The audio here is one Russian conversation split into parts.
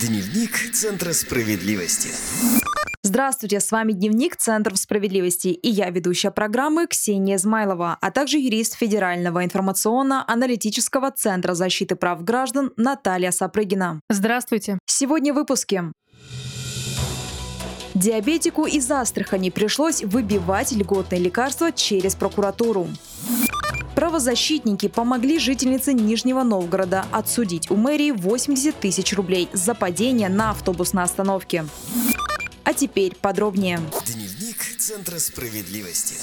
Дневник Центра справедливости. Здравствуйте, с вами Дневник Центра справедливости и я ведущая программы Ксения Измайлова, а также юрист Федерального информационно-аналитического Центра защиты прав граждан Наталья Сапрыгина. Здравствуйте. Сегодня в выпуске. Диабетику из Астрахани пришлось выбивать льготные лекарства через прокуратуру. Правозащитники помогли жительнице Нижнего Новгорода отсудить у мэрии 80 тысяч рублей за падение на автобусной остановке. А теперь подробнее. Дневник Центра справедливости.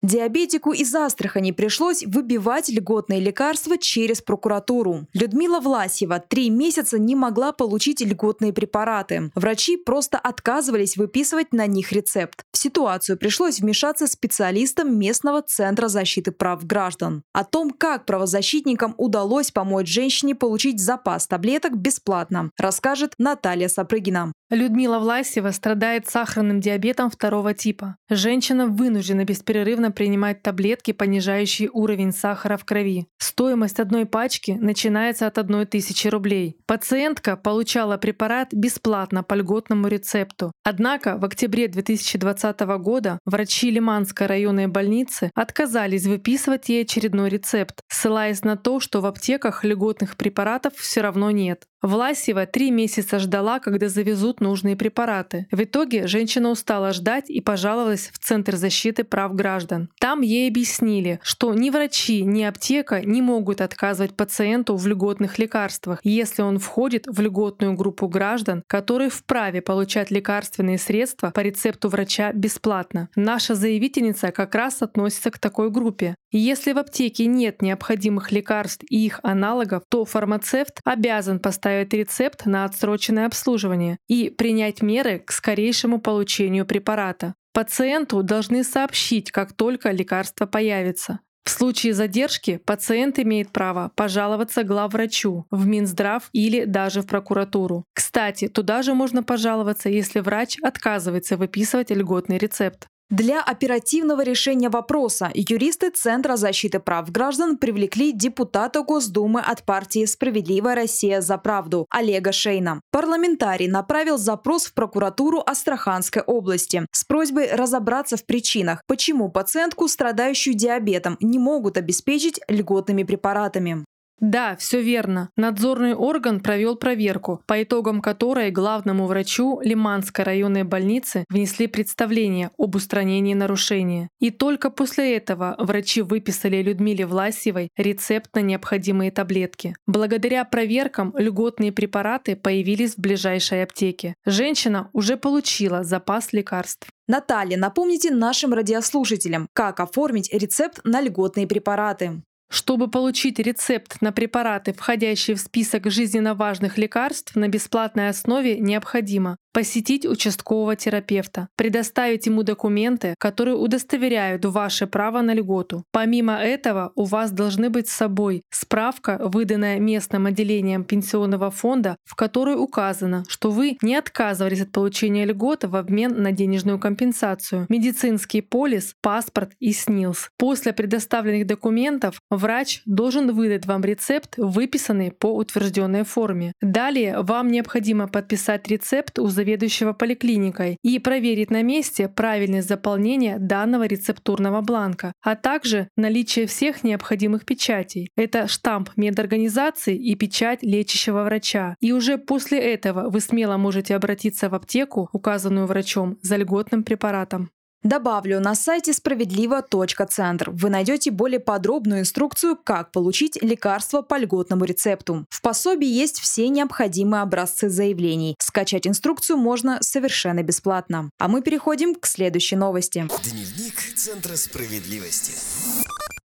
Диабетику из Астрахани пришлось выбивать льготные лекарства через прокуратуру. Людмила Власьева три месяца не могла получить льготные препараты. Врачи просто отказывались выписывать на них рецепт. В ситуацию пришлось вмешаться специалистам местного Центра защиты прав граждан. О том, как правозащитникам удалось помочь женщине получить запас таблеток бесплатно, расскажет Наталья Сапрыгина. Людмила Власева страдает сахарным диабетом второго типа. Женщина вынуждена бесперерывно принимать таблетки, понижающие уровень сахара в крови. Стоимость одной пачки начинается от 1 тысячи рублей. Пациентка получала препарат бесплатно по льготному рецепту. Однако в октябре 2020 года врачи Лиманской районной больницы отказались выписывать ей очередной рецепт, ссылаясь на то, что в аптеках льготных препаратов все равно нет. Власева три месяца ждала, когда завезут нужные препараты. В итоге женщина устала ждать и пожаловалась в Центр защиты прав граждан. Там ей объяснили, что ни врачи, ни аптека не могут отказывать пациенту в льготных лекарствах, если он входит в льготную группу граждан, которые вправе получать лекарственные средства по рецепту врача бесплатно. Наша заявительница как раз относится к такой группе. Если в аптеке нет необходимых лекарств и их аналогов, то фармацевт обязан поставить составить рецепт на отсроченное обслуживание и принять меры к скорейшему получению препарата. Пациенту должны сообщить, как только лекарство появится. В случае задержки пациент имеет право пожаловаться главврачу в Минздрав или даже в прокуратуру. Кстати, туда же можно пожаловаться, если врач отказывается выписывать льготный рецепт. Для оперативного решения вопроса юристы Центра защиты прав граждан привлекли депутата Госдумы от партии «Справедливая Россия за правду» Олега Шейна. Парламентарий направил запрос в прокуратуру Астраханской области с просьбой разобраться в причинах, почему пациентку, страдающую диабетом, не могут обеспечить льготными препаратами. Да, все верно. Надзорный орган провел проверку, по итогам которой главному врачу Лиманской районной больницы внесли представление об устранении нарушения. И только после этого врачи выписали Людмиле Власьевой рецепт на необходимые таблетки. Благодаря проверкам льготные препараты появились в ближайшей аптеке. Женщина уже получила запас лекарств. Наталья, напомните нашим радиослушателям, как оформить рецепт на льготные препараты. Чтобы получить рецепт на препараты, входящие в список жизненно важных лекарств на бесплатной основе, необходимо посетить участкового терапевта, предоставить ему документы, которые удостоверяют ваше право на льготу. Помимо этого, у вас должны быть с собой справка, выданная местным отделением пенсионного фонда, в которой указано, что вы не отказывались от получения льготы в обмен на денежную компенсацию, медицинский полис, паспорт и СНИЛС. После предоставленных документов врач должен выдать вам рецепт, выписанный по утвержденной форме. Далее вам необходимо подписать рецепт у заведующего поликлиникой и проверить на месте правильность заполнения данного рецептурного бланка, а также наличие всех необходимых печатей. Это штамп медорганизации и печать лечащего врача. И уже после этого вы смело можете обратиться в аптеку, указанную врачом, за льготным препаратом. Добавлю, на сайте справедливо.центр вы найдете более подробную инструкцию, как получить лекарство по льготному рецепту. В пособии есть все необходимые образцы заявлений. Скачать инструкцию можно совершенно бесплатно. А мы переходим к следующей новости. Дневник Центра справедливости.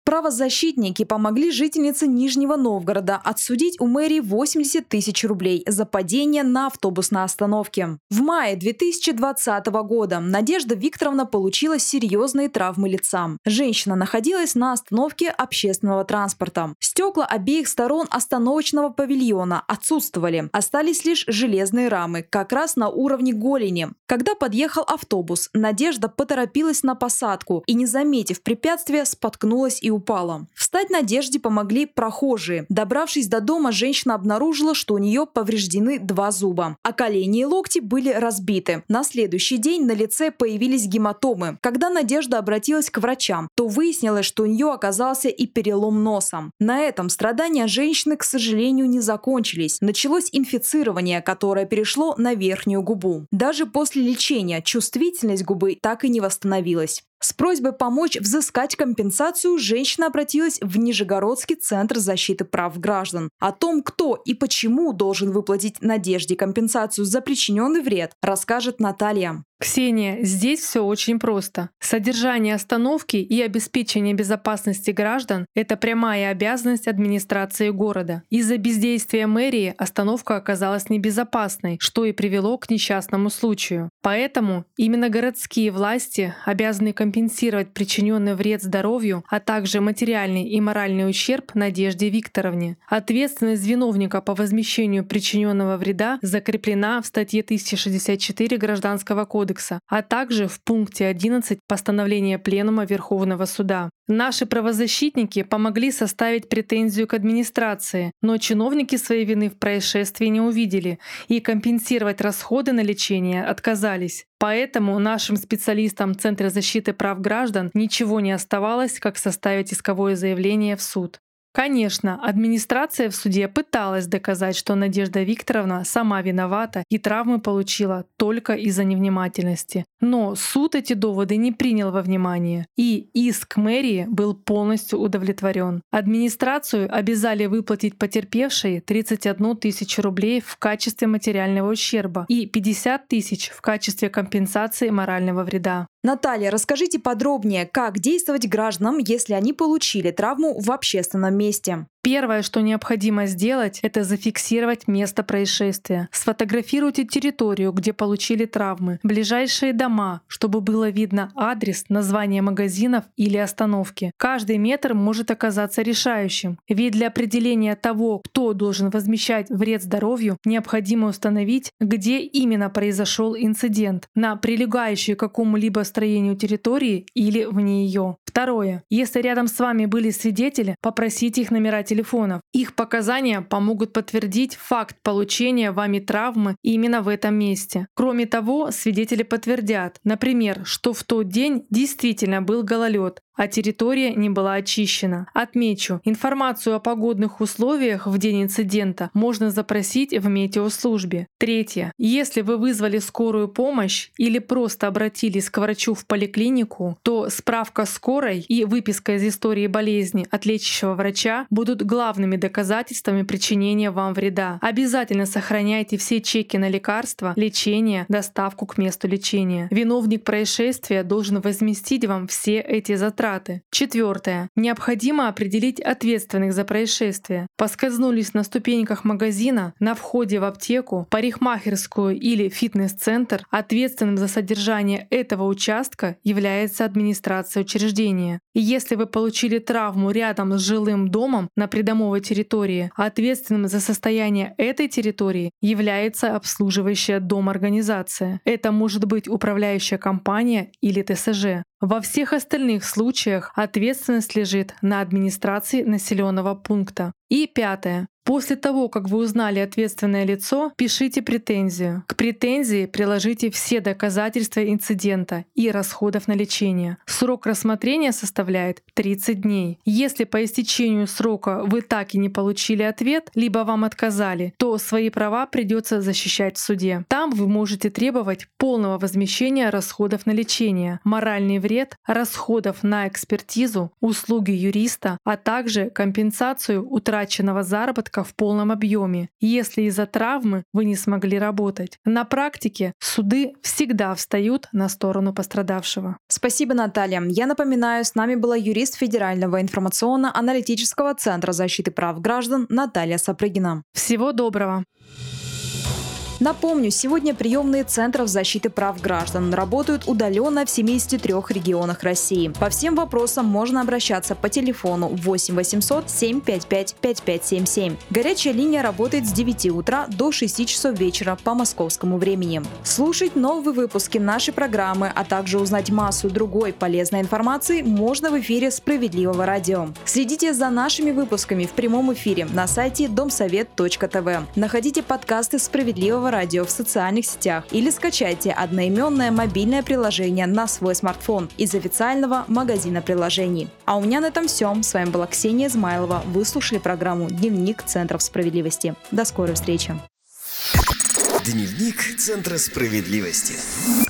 Правозащитники помогли жительнице Нижнего Новгорода отсудить у мэрии 80 тысяч рублей за падение на автобусной остановке. В мае 2020 года Надежда Викторовна получила серьезные травмы лица. Женщина находилась на остановке общественного транспорта. Стекла обеих сторон остановочного павильона отсутствовали. Остались лишь железные рамы, как раз на уровне голени. Когда подъехал автобус, Надежда поторопилась на посадку и, не заметив препятствия, споткнулась и упала. Встать Надежде помогли прохожие. Добравшись до дома, женщина обнаружила, что у нее повреждены два зуба, а колени и локти были разбиты. На следующий день на лице появились гематомы. Когда Надежда обратилась к врачам, то выяснилось, что у нее оказался и перелом носа. На этом страдания женщины, к сожалению, не закончились. Началось инфицирование, которое перешло на верхнюю губу. Даже после лечения чувствительность губы так и не восстановилась. С просьбой помочь взыскать компенсацию женщина обратилась в Нижегородский центр защиты прав граждан. О том, кто и почему должен выплатить Надежде компенсацию за причиненный вред, расскажет Наталья. Ксения, здесь все очень просто. Содержание остановки и обеспечение безопасности граждан – это прямая обязанность администрации города. Из-за бездействия мэрии остановка оказалась небезопасной, что и привело к несчастному случаю. Поэтому именно городские власти обязаны компенсировать причиненный вред здоровью, а также материальный и моральный ущерб Надежде Викторовне. Ответственность виновника по возмещению причиненного вреда закреплена в статье 1064 Гражданского кодекса а также в пункте 11 постановления Пленума Верховного Суда. Наши правозащитники помогли составить претензию к администрации, но чиновники своей вины в происшествии не увидели и компенсировать расходы на лечение отказались. Поэтому нашим специалистам Центра защиты прав граждан ничего не оставалось, как составить исковое заявление в суд. Конечно, администрация в суде пыталась доказать, что Надежда Викторовна сама виновата и травмы получила только из-за невнимательности. Но суд эти доводы не принял во внимание, и иск мэрии был полностью удовлетворен. Администрацию обязали выплатить потерпевшей 31 тысячу рублей в качестве материального ущерба и 50 тысяч в качестве компенсации морального вреда. Наталья, расскажите подробнее, как действовать гражданам, если они получили травму в общественном месте. Первое, что необходимо сделать, это зафиксировать место происшествия. Сфотографируйте территорию, где получили травмы, ближайшие дома, чтобы было видно адрес, название магазинов или остановки. Каждый метр может оказаться решающим, ведь для определения того, кто должен возмещать вред здоровью, необходимо установить, где именно произошел инцидент, на прилегающей к какому-либо строению территории или вне ее. Второе. Если рядом с вами были свидетели, попросите их номера телефона телефонов. Их показания помогут подтвердить факт получения вами травмы именно в этом месте. Кроме того, свидетели подтвердят, например, что в тот день действительно был гололед, а территория не была очищена. Отмечу, информацию о погодных условиях в день инцидента можно запросить в метеослужбе. Третье. Если вы вызвали скорую помощь или просто обратились к врачу в поликлинику, то справка скорой и выписка из истории болезни от лечащего врача будут главными доказательствами причинения вам вреда. Обязательно сохраняйте все чеки на лекарства, лечение, доставку к месту лечения. Виновник происшествия должен возместить вам все эти затраты затраты. Четвертое. Необходимо определить ответственных за происшествие. Поскользнулись на ступеньках магазина, на входе в аптеку, парикмахерскую или фитнес-центр, ответственным за содержание этого участка является администрация учреждения. И если вы получили травму рядом с жилым домом на придомовой территории, ответственным за состояние этой территории является обслуживающая дом организация. Это может быть управляющая компания или ТСЖ. Во всех остальных случаях ответственность лежит на администрации населенного пункта. И пятое. После того, как вы узнали ответственное лицо, пишите претензию. К претензии приложите все доказательства инцидента и расходов на лечение. Срок рассмотрения составляет 30 дней. Если по истечению срока вы так и не получили ответ, либо вам отказали, то свои права придется защищать в суде. Там вы можете требовать полного возмещения расходов на лечение, моральный вред, расходов на экспертизу, услуги юриста, а также компенсацию утраченного заработка в полном объеме, если из-за травмы вы не смогли работать. На практике суды всегда встают на сторону пострадавшего. Спасибо, Наталья. Я напоминаю, с нами была юрист Федерального информационно-аналитического центра защиты прав граждан Наталья Сапрыгина. Всего доброго! Напомню, сегодня приемные центров защиты прав граждан работают удаленно в 73 регионах России. По всем вопросам можно обращаться по телефону 8 800 755 5577. Горячая линия работает с 9 утра до 6 часов вечера по московскому времени. Слушать новые выпуски нашей программы, а также узнать массу другой полезной информации можно в эфире «Справедливого радио». Следите за нашими выпусками в прямом эфире на сайте домсовет.тв. Находите подкасты «Справедливого радио» в социальных сетях или скачайте одноименное мобильное приложение на свой смартфон из официального магазина приложений. А у меня на этом все. С вами была Ксения Измайлова. Вы слушали программу «Дневник Центров справедливости». До скорой встречи. Дневник Центра справедливости.